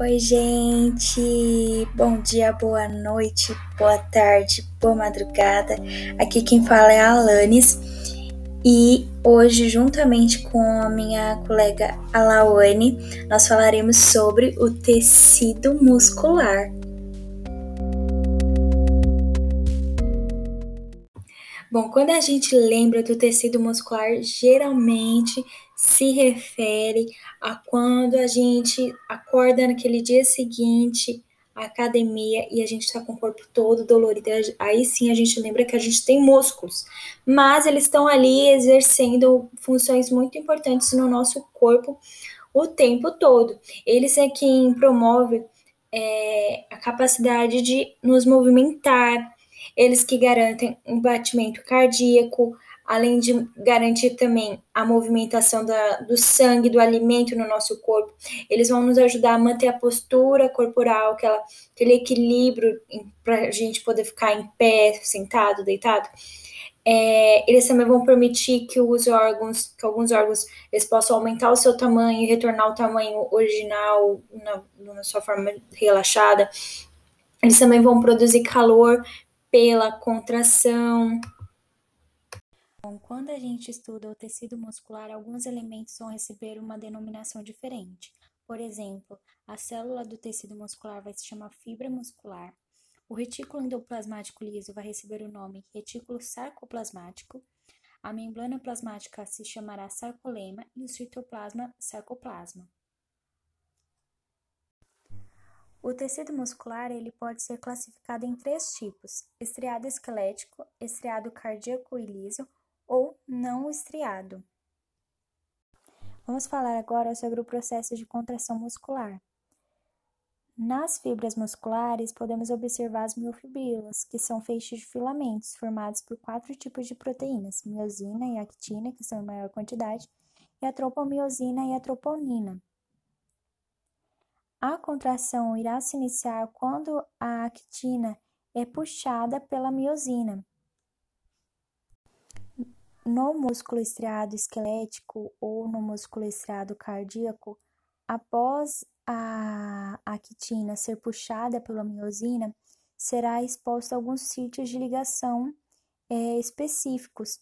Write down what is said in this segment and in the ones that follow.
Oi, gente! Bom dia, boa noite, boa tarde, boa madrugada. Aqui quem fala é a Alanis e hoje, juntamente com a minha colega Alawane, nós falaremos sobre o tecido muscular. Bom, quando a gente lembra do tecido muscular, geralmente se refere a quando a gente acorda naquele dia seguinte à academia e a gente está com o corpo todo dolorido. Aí sim a gente lembra que a gente tem músculos, mas eles estão ali exercendo funções muito importantes no nosso corpo o tempo todo. Eles é quem promove é, a capacidade de nos movimentar, eles que garantem um batimento cardíaco, além de garantir também a movimentação da, do sangue, do alimento no nosso corpo. Eles vão nos ajudar a manter a postura corporal, aquela, aquele equilíbrio para a gente poder ficar em pé, sentado, deitado. É, eles também vão permitir que os órgãos, que alguns órgãos, eles possam aumentar o seu tamanho e retornar ao tamanho original na, na sua forma relaxada. Eles também vão produzir calor pela contração. Bom, quando a gente estuda o tecido muscular, alguns elementos vão receber uma denominação diferente. Por exemplo, a célula do tecido muscular vai se chamar fibra muscular. O retículo endoplasmático liso vai receber o nome retículo sarcoplasmático. A membrana plasmática se chamará sarcolema e o citoplasma sarcoplasma. O tecido muscular ele pode ser classificado em três tipos: estriado esquelético, estriado cardíaco e liso ou não estriado. Vamos falar agora sobre o processo de contração muscular. Nas fibras musculares, podemos observar as miofibrilas, que são feixes de filamentos formados por quatro tipos de proteínas: miosina e actina, que são em maior quantidade, e a tropomiosina e a troponina. A contração irá se iniciar quando a actina é puxada pela miosina, no músculo estriado esquelético ou no músculo estriado cardíaco, após a actina ser puxada pela miosina, será exposta alguns sítios de ligação é, específicos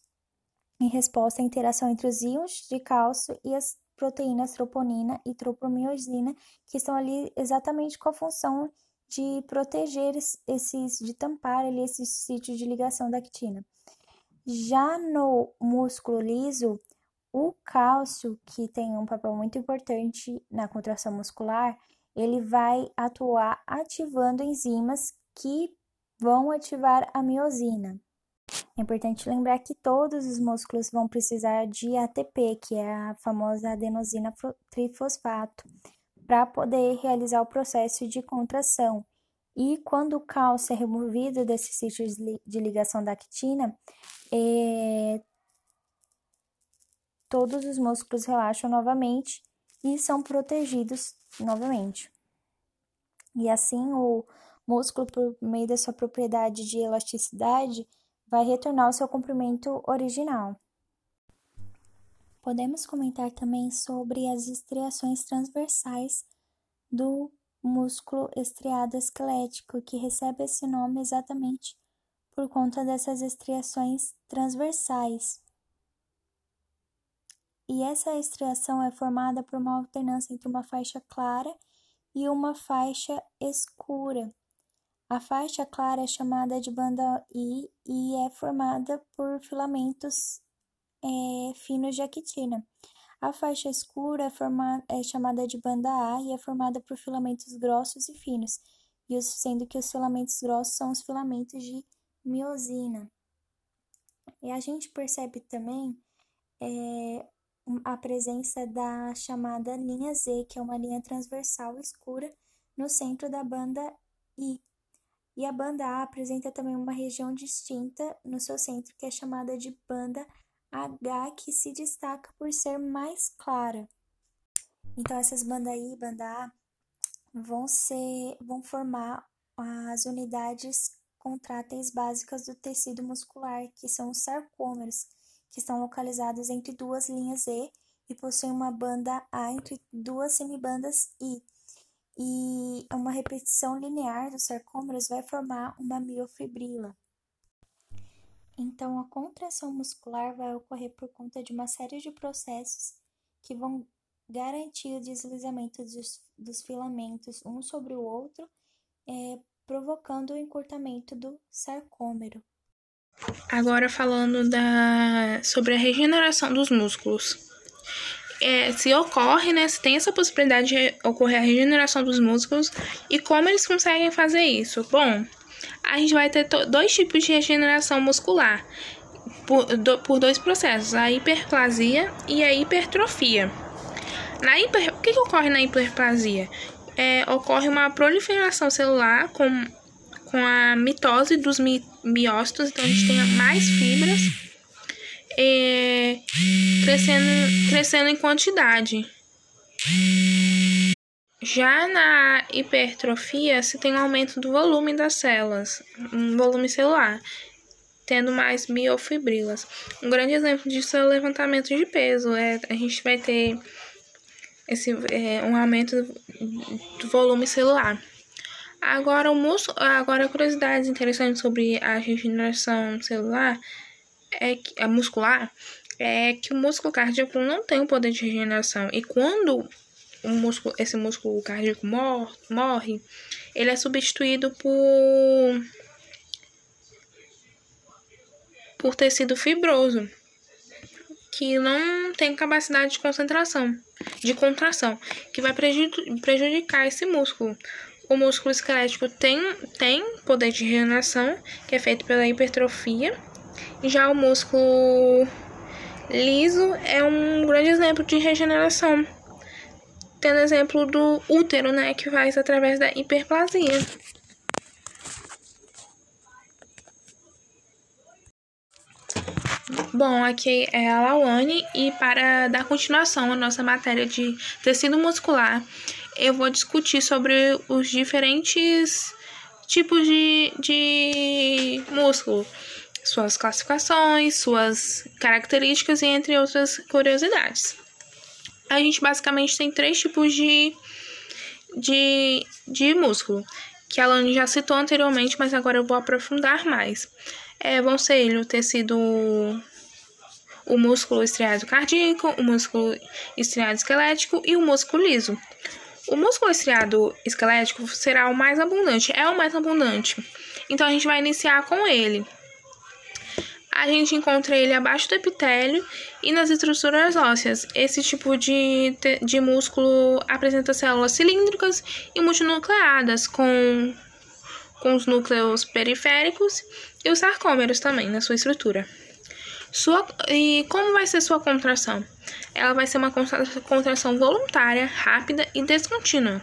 em resposta à interação entre os íons de cálcio e as proteínas troponina e tropomiosina, que estão ali exatamente com a função de proteger esses, de tampar ali esses sítios de ligação da actina. Já no músculo liso, o cálcio, que tem um papel muito importante na contração muscular, ele vai atuar ativando enzimas que vão ativar a miosina. É importante lembrar que todos os músculos vão precisar de ATP, que é a famosa adenosina trifosfato, para poder realizar o processo de contração. E quando o cálcio é removido desses sítios de ligação da actina, é, todos os músculos relaxam novamente e são protegidos novamente. E assim o músculo, por meio da sua propriedade de elasticidade, vai retornar ao seu comprimento original. Podemos comentar também sobre as estriações transversais do músculo estriado esquelético, que recebe esse nome exatamente por conta dessas estriações transversais. E essa estriação é formada por uma alternância entre uma faixa clara e uma faixa escura. A faixa clara é chamada de banda I e é formada por filamentos é, finos de actina. A faixa escura é, formada, é chamada de banda A e é formada por filamentos grossos e finos, e os, sendo que os filamentos grossos são os filamentos de miosina. E a gente percebe também é, a presença da chamada linha Z, que é uma linha transversal escura no centro da banda I. E a banda A apresenta também uma região distinta no seu centro, que é chamada de banda H, que se destaca por ser mais clara. Então, essas banda I e banda A vão, ser, vão formar as unidades contráteis básicas do tecido muscular, que são os sarcômeros, que estão localizados entre duas linhas E e possuem uma banda A entre duas semibandas I. e uma repetição linear dos sarcômeros vai formar uma miofibrila. Então, a contração muscular vai ocorrer por conta de uma série de processos que vão garantir o deslizamento dos, dos filamentos um sobre o outro, é, provocando o encurtamento do sarcômero. Agora falando da, sobre a regeneração dos músculos. É, se ocorre, né, se tem essa possibilidade de ocorrer a regeneração dos músculos e como eles conseguem fazer isso? Bom, a gente vai ter dois tipos de regeneração muscular por, do, por dois processos, a hiperplasia e a hipertrofia. Na hiper, o que, que ocorre na hiperplasia? É, ocorre uma proliferação celular com, com a mitose dos mi, miócitos, então a gente tem mais fibras é, crescendo, crescendo em quantidade. Já na hipertrofia, se tem um aumento do volume das células, um volume celular, tendo mais miofibrilas. Um grande exemplo disso é o levantamento de peso. É, a gente vai ter esse, é, um aumento do volume celular. Agora, o músculo, agora curiosidades interessantes sobre a regeneração celular é que, a muscular é que o músculo cardíaco não tem o poder de regeneração e quando o músculo, esse músculo cardíaco mor, morre, ele é substituído por por tecido fibroso que não tem capacidade de concentração, de contração, que vai prejudicar esse músculo. O músculo esquelético tem, tem poder de regeneração, que é feito pela hipertrofia, já o músculo liso é um grande exemplo de regeneração, tendo exemplo do útero, né, que faz através da hiperplasia. Bom, aqui é a Lawane e para dar continuação à nossa matéria de tecido muscular, eu vou discutir sobre os diferentes tipos de, de músculo, suas classificações, suas características e entre outras curiosidades. A gente basicamente tem três tipos de, de, de músculo, que a Lani já citou anteriormente, mas agora eu vou aprofundar mais é, vão ser ele o tecido, o músculo estriado cardíaco, o músculo estriado esquelético e o músculo liso. O músculo estriado esquelético será o mais abundante, é o mais abundante. Então a gente vai iniciar com ele. A gente encontra ele abaixo do epitélio e nas estruturas ósseas. Esse tipo de, de músculo apresenta células cilíndricas e multinucleadas, com com os núcleos periféricos e os sarcômeros também na sua estrutura. Sua, e como vai ser sua contração? Ela vai ser uma contração voluntária, rápida e descontínua.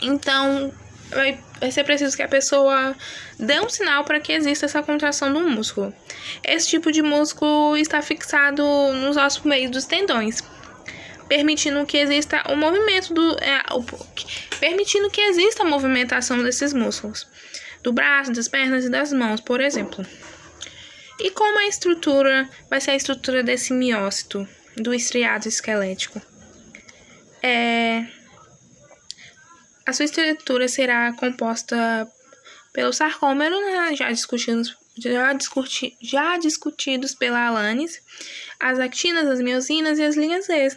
Então, vai, vai ser preciso que a pessoa dê um sinal para que exista essa contração do músculo. Esse tipo de músculo está fixado nos ossos meio dos tendões, permitindo que exista o movimento do é, o, permitindo que exista a movimentação desses músculos do braço, das pernas e das mãos, por exemplo. E como a estrutura vai ser a estrutura desse miócito do estriado esquelético? É, a sua estrutura será composta pelo sarcômero, né, já discutidos, já, discuti, já discutidos pela Alanis, as actinas, as miosinas e as linhas Z.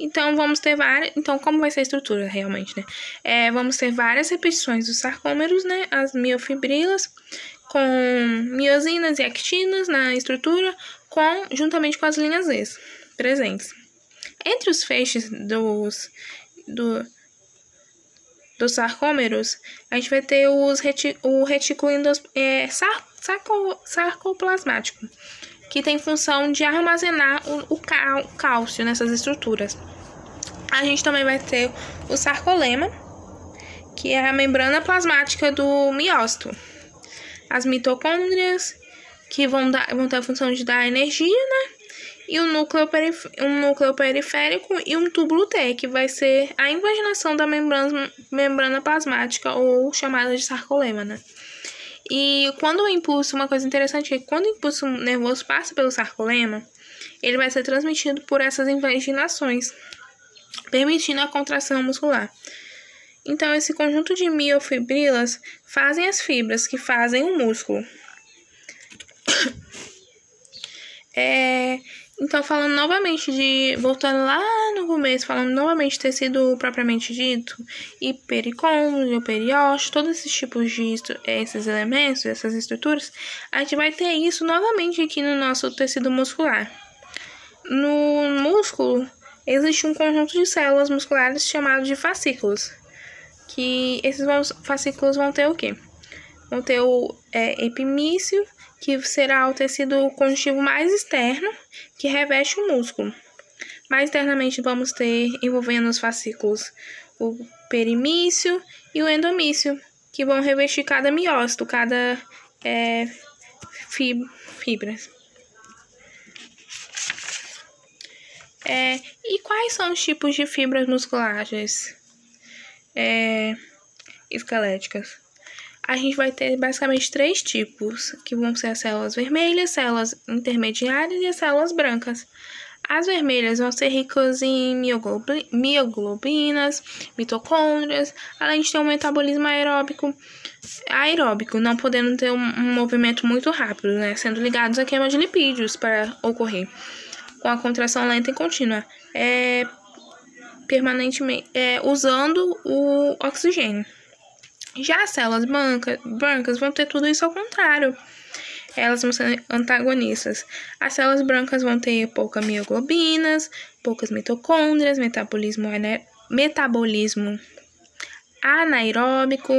Então, vamos ter várias. Então, como vai ser a estrutura realmente, né? É, vamos ter várias repetições dos sarcômeros, né? As miofibrilas, com miosinas e actinas na estrutura, com, juntamente com as linhas Z presentes. Entre os feixes dos, do, dos sarcômeros, a gente vai ter os reti, o retículo endos, é, sar, sarco, sarcoplasmático, que tem função de armazenar o, o cálcio nessas estruturas. A gente também vai ter o sarcolema, que é a membrana plasmática do miócito. As mitocôndrias, que vão, dar, vão ter a função de dar energia, né? E o núcleo, perif um núcleo periférico e um túbulo T, que vai ser a invaginação da membrana, membrana plasmática, ou chamada de sarcolema, né? E quando o impulso, uma coisa interessante é que quando o impulso nervoso passa pelo sarcolema, ele vai ser transmitido por essas invaginações, permitindo a contração muscular. Então, esse conjunto de miofibrilas fazem as fibras que fazem o músculo. É, então, falando novamente de. Voltando lá no começo, falando novamente de tecido propriamente dito, e pericôndrio, periósteo, todos esses tipos de esses elementos, essas estruturas, a gente vai ter isso novamente aqui no nosso tecido muscular. No músculo, existe um conjunto de células musculares chamado de fascículos. Que esses fascículos vão ter o quê? Vão ter o é, epimício, que será o tecido conjuntivo mais externo que reveste o músculo. Mais internamente vamos ter envolvendo os fascículos o perimício e o endomício, que vão revestir cada miócito, cada é, fib fibra. É, e quais são os tipos de fibras musculares é, esqueléticas? a gente vai ter basicamente três tipos, que vão ser as células vermelhas, células intermediárias e as células brancas. As vermelhas vão ser ricas em mioglobinas, mitocôndrias, além de ter um metabolismo aeróbico, aeróbico, não podendo ter um, movimento muito rápido, né, sendo ligados à queima de lipídios para ocorrer, com a contração lenta e contínua, é, permanentemente, é, usando o oxigênio. Já as células brancas, brancas vão ter tudo isso ao contrário. Elas vão ser antagonistas. As células brancas vão ter poucas mioglobinas, poucas mitocôndrias, metabolismo, metabolismo anaeróbico,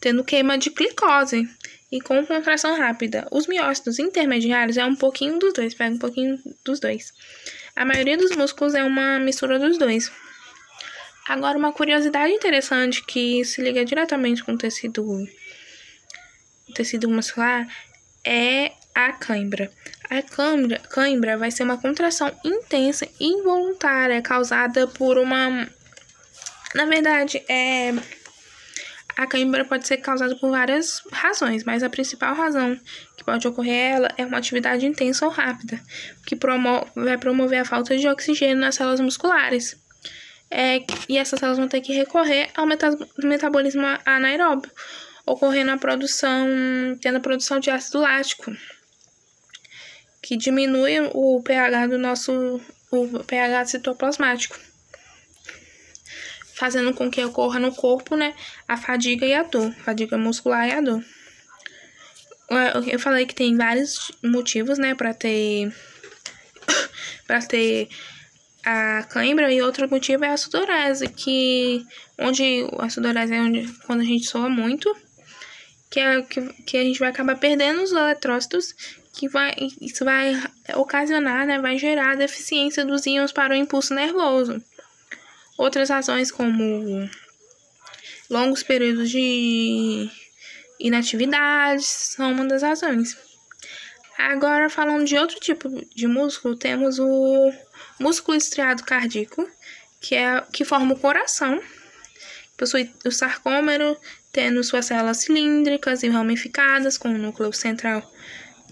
tendo queima de glicose e com contração rápida. Os miócitos intermediários é um pouquinho dos dois, pega um pouquinho dos dois. A maioria dos músculos é uma mistura dos dois. Agora, uma curiosidade interessante que se liga diretamente com o tecido, tecido muscular é a cãibra. A cãibra, cãibra vai ser uma contração intensa e involuntária causada por uma. Na verdade, é. A cãibra pode ser causada por várias razões, mas a principal razão que pode ocorrer ela é uma atividade intensa ou rápida, que promove, vai promover a falta de oxigênio nas células musculares é, e essas células vão ter que recorrer ao metabolismo anaeróbio, ocorrendo a produção, tendo a produção de ácido lático, que diminui o pH do nosso o pH citoplasmático, fazendo com que ocorra no corpo, né, a fadiga e a dor, fadiga muscular e a dor. Eu falei que tem vários motivos, né, para ter para ter a cãibra e outro motivo é a sudorese, que onde a sudorese é onde quando a gente soa muito, que é que, que a gente vai acabar perdendo os eletrócitos, que vai isso vai ocasionar, né, vai gerar deficiência dos íons para o impulso nervoso. Outras razões como longos períodos de inatividade são uma das razões. Agora falando de outro tipo de músculo, temos o músculo estriado cardíaco, que, é, que forma o coração, possui o sarcômero, tendo suas células cilíndricas e ramificadas com o núcleo central.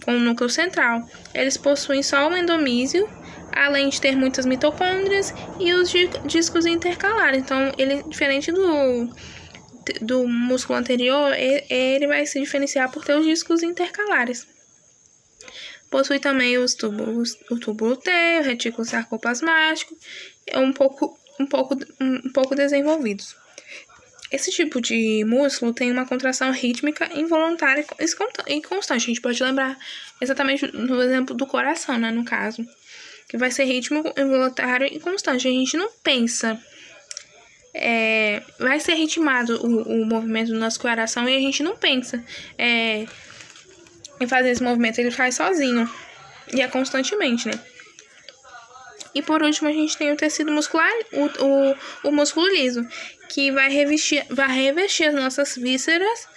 Com o núcleo central, eles possuem só o endomísio, além de ter muitas mitocôndrias e os discos intercalares. Então, ele diferente do do músculo anterior, ele vai se diferenciar por ter os discos intercalares. Possui também os túbulos, o túbulo T, o retículo sarcoplasmático, é um pouco, um pouco, um pouco desenvolvidos. Esse tipo de músculo tem uma contração rítmica involuntária e constante. A gente pode lembrar exatamente no exemplo do coração, né, no caso, que vai ser rítmico, involuntário e constante. A gente não pensa é, vai ser ritmado o, o movimento do nosso coração e a gente não pensa é, em fazer esse movimento, ele faz sozinho. E é constantemente, né? E por último, a gente tem o tecido muscular, o, o, o músculo liso, que vai revestir, vai revestir as nossas vísceras,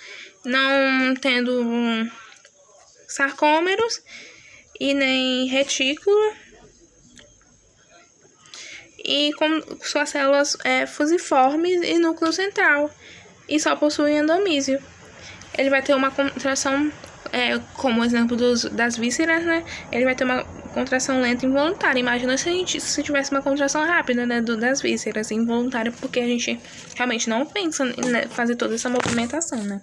não tendo sarcômeros e nem retículo, e com suas células é, fusiformes e núcleo central, e só possui endomísio. Ele vai ter uma contração é, como exemplo dos, das vísceras, né? Ele vai ter uma contração lenta involuntária. Imagina se a gente se tivesse uma contração rápida, né, do, das vísceras, involuntária, porque a gente realmente não pensa em né, fazer toda essa movimentação, né?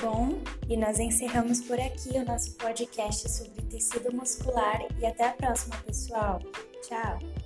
Bom, e nós encerramos por aqui o nosso podcast sobre tecido muscular e até a próxima, pessoal. Tchau!